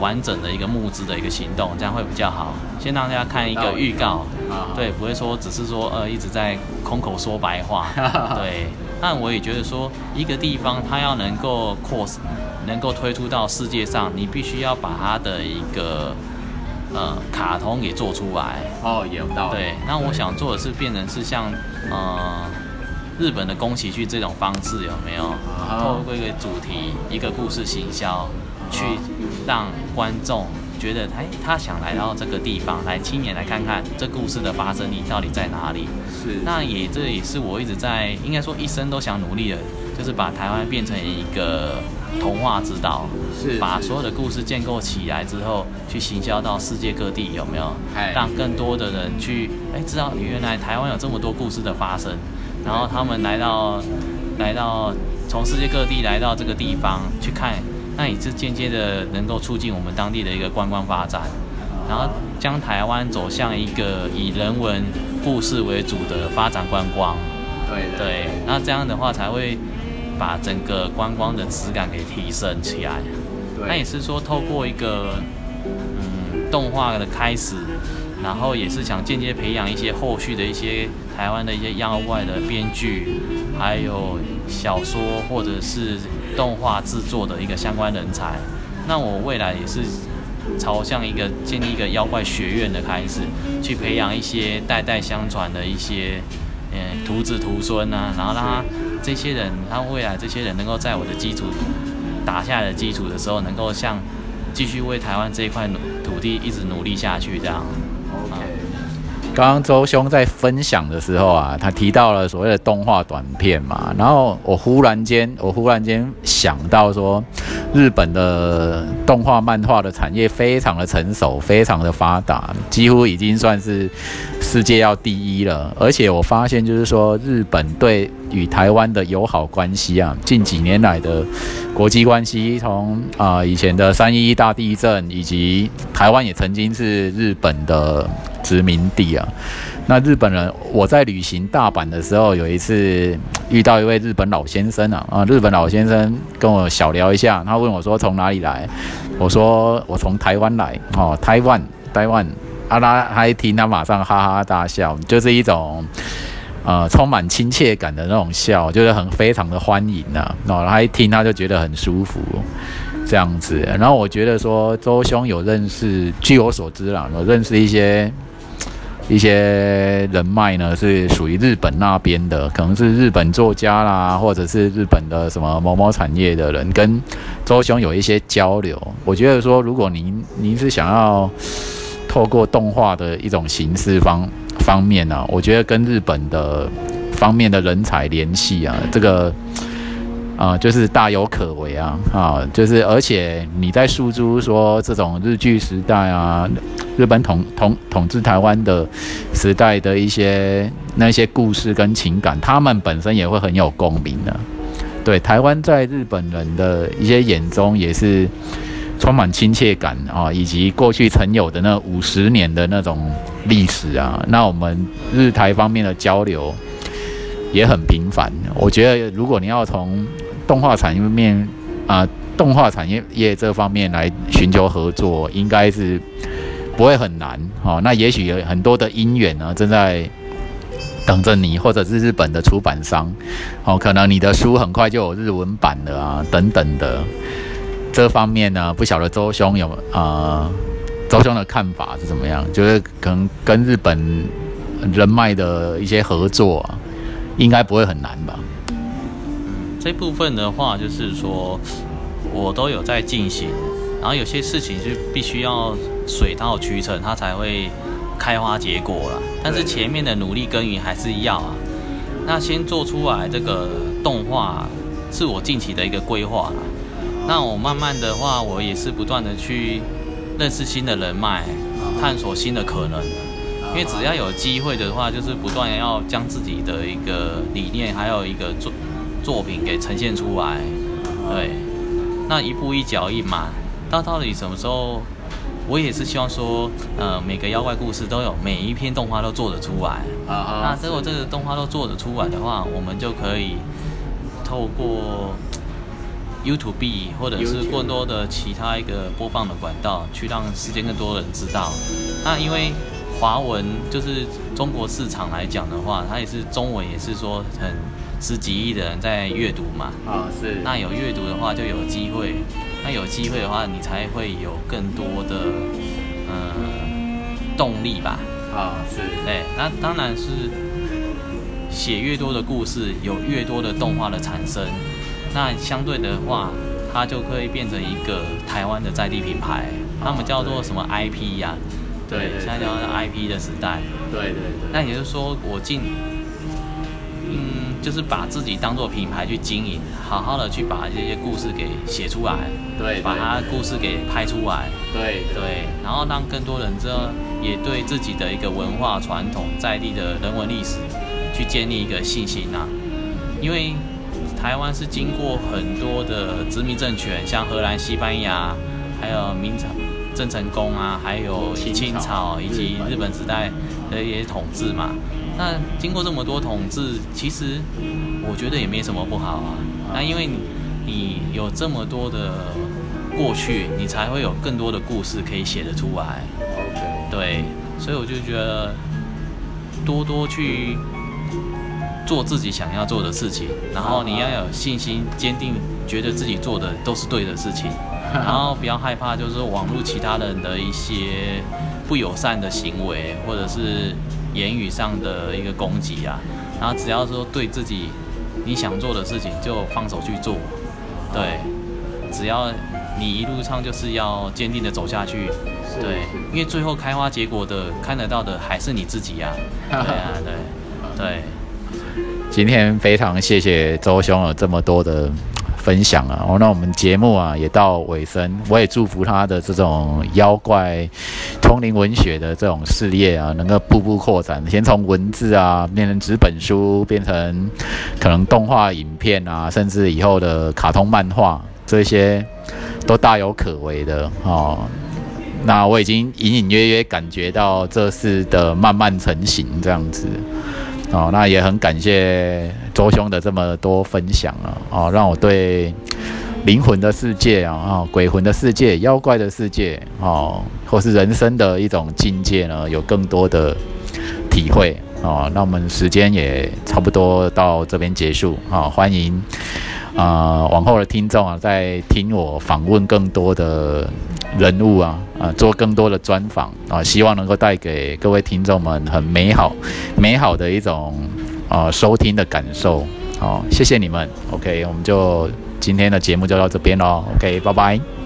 完整的一个募资的一个行动，这样会比较好。先让大家看一个预告，对，不会说只是说呃一直在空口说白话，[LAUGHS] 对。但我也觉得说，一个地方它要能够扩，能够推出到世界上，你必须要把它的一个呃卡通给做出来。哦，有道理。对，那我想做的是变成是像呃日本的宫崎骏这种方式，有没有？透过一个主题、一个故事行销，去让观众。觉得哎，他想来到这个地方来亲眼来看看这故事的发生地到底在哪里？是，那也这也是我一直在应该说一生都想努力的，就是把台湾变成一个童话之岛，是，把所有的故事建构起来之后，去行销到世界各地，有没有？让更多的人去哎知道原来台湾有这么多故事的发生，然后他们来到来到从世界各地来到这个地方去看。那也是间接的能够促进我们当地的一个观光发展，然后将台湾走向一个以人文故事为主的发展观光。对对，那这样的话才会把整个观光的质感给提升起来。那也是说透过一个嗯动画的开始，然后也是想间接培养一些后续的一些台湾的一些妖怪的编剧，还有小说或者是。动画制作的一个相关人才，那我未来也是朝向一个建立一个妖怪学院的开始，去培养一些代代相传的一些嗯徒子徒孙啊，然后让他这些人，他未来这些人能够在我的基础打下来的基础的时候，能够像继续为台湾这一块土地一直努力下去这样。刚刚周兄在分享的时候啊，他提到了所谓的动画短片嘛，然后我忽然间，我忽然间想到说，日本的动画漫画的产业非常的成熟，非常的发达，几乎已经算是世界要第一了。而且我发现就是说，日本对与台湾的友好关系啊，近几年来的国际关系，从啊以前的三一大地震，以及台湾也曾经是日本的。殖民地啊，那日本人，我在旅行大阪的时候，有一次遇到一位日本老先生啊，啊，日本老先生跟我小聊一下，他问我说从哪里来，我说我从台湾来，哦，台湾，台湾，啊，他他一听，他马上哈哈大笑，就是一种呃充满亲切感的那种笑，就是很非常的欢迎呐，哦，他一听他就觉得很舒服，这样子，然后我觉得说周兄有认识，据我所知啦，有认识一些。一些人脉呢是属于日本那边的，可能是日本作家啦，或者是日本的什么某某产业的人，跟周兄有一些交流。我觉得说，如果您您是想要透过动画的一种形式方方面呢，我觉得跟日本的方面的人才联系啊，这个。啊，就是大有可为啊！啊，就是而且你在诉诸说这种日剧时代啊，日本统统统治台湾的时代的一些那些故事跟情感，他们本身也会很有共鸣的。对，台湾在日本人的一些眼中也是充满亲切感啊，以及过去曾有的那五十年的那种历史啊。那我们日台方面的交流也很频繁。我觉得如果你要从动画产业面啊，动画产业业这方面来寻求合作，应该是不会很难哦。那也许有很多的因缘呢，正在等着你，或者是日本的出版商哦，可能你的书很快就有日文版了啊，等等的。这方面呢，不晓得周兄有啊，周兄的看法是怎么样？就是可能跟日本人脉的一些合作，应该不会很难吧？这部分的话，就是说我都有在进行，然后有些事情是必须要水到渠成，它才会开花结果了。但是前面的努力耕耘还是要啊。那先做出来这个动画，是我近期的一个规划。那我慢慢的话，我也是不断的去认识新的人脉，探索新的可能。因为只要有机会的话，就是不断要将自己的一个理念，还有一个作。作品给呈现出来，对，那一步一脚印嘛。到到底什么时候，我也是希望说，呃，每个妖怪故事都有每一篇动画都做得出来。啊那如果这个动画都做得出来的话，我们就可以透过 YouTube 或者是更多的其他一个播放的管道，去让世界更多人知道。那因为华文就是中国市场来讲的话，它也是中文，也是说很。十几亿的人在阅读嘛？啊，是。那有阅读的话，就有机会。那有机会的话，你才会有更多的嗯动力吧？啊，是。对，那当然是写越多的故事，有越多的动画的产生。那相对的话，它就可以变成一个台湾的在地品牌。他们叫做什么 IP 呀？对，现在叫 IP 的时代。对对对。那也就是说，我进。嗯就是把自己当做品牌去经营，好好的去把这些故事给写出来，对，把它故事给拍出来，对对，然后让更多人知道，也对自己的一个文化传统、在地的人文历史去建立一个信心呐。因为台湾是经过很多的殖民政权，像荷兰、西班牙，还有明朝郑成功啊，还有清朝以及日本时代的一些统治嘛。那经过这么多统治，其实我觉得也没什么不好啊。那因为你你有这么多的过去，你才会有更多的故事可以写得出来。对，所以我就觉得多多去做自己想要做的事情，然后你要有信心、坚定，觉得自己做的都是对的事情，[LAUGHS] 然后不要害怕，就是网络其他人的一些不友善的行为，或者是。言语上的一个攻击啊，然后只要说对自己你想做的事情就放手去做，对，只要你一路上就是要坚定的走下去，对，因为最后开花结果的看得到的还是你自己呀，[LAUGHS] 对啊，对，对。今天非常谢谢周兄有这么多的。分享啊，哦，那我们节目啊也到尾声，我也祝福他的这种妖怪通灵文学的这种事业啊，能够步步扩展，先从文字啊变成纸本书，变成可能动画影片啊，甚至以后的卡通漫画，这些都大有可为的哦。那我已经隐隐约约感觉到这次的慢慢成型这样子。哦，那也很感谢周兄的这么多分享啊，哦，让我对灵魂的世界啊，啊，鬼魂的世界、妖怪的世界，哦，或是人生的一种境界呢，有更多的体会。哦，那我们时间也差不多到这边结束。啊，欢迎啊往后的听众啊，在听我访问更多的人物啊，啊，做更多的专访啊，希望能够带给各位听众们很美好、美好的一种啊收听的感受。好，谢谢你们。OK，我们就今天的节目就到这边喽。OK，拜拜。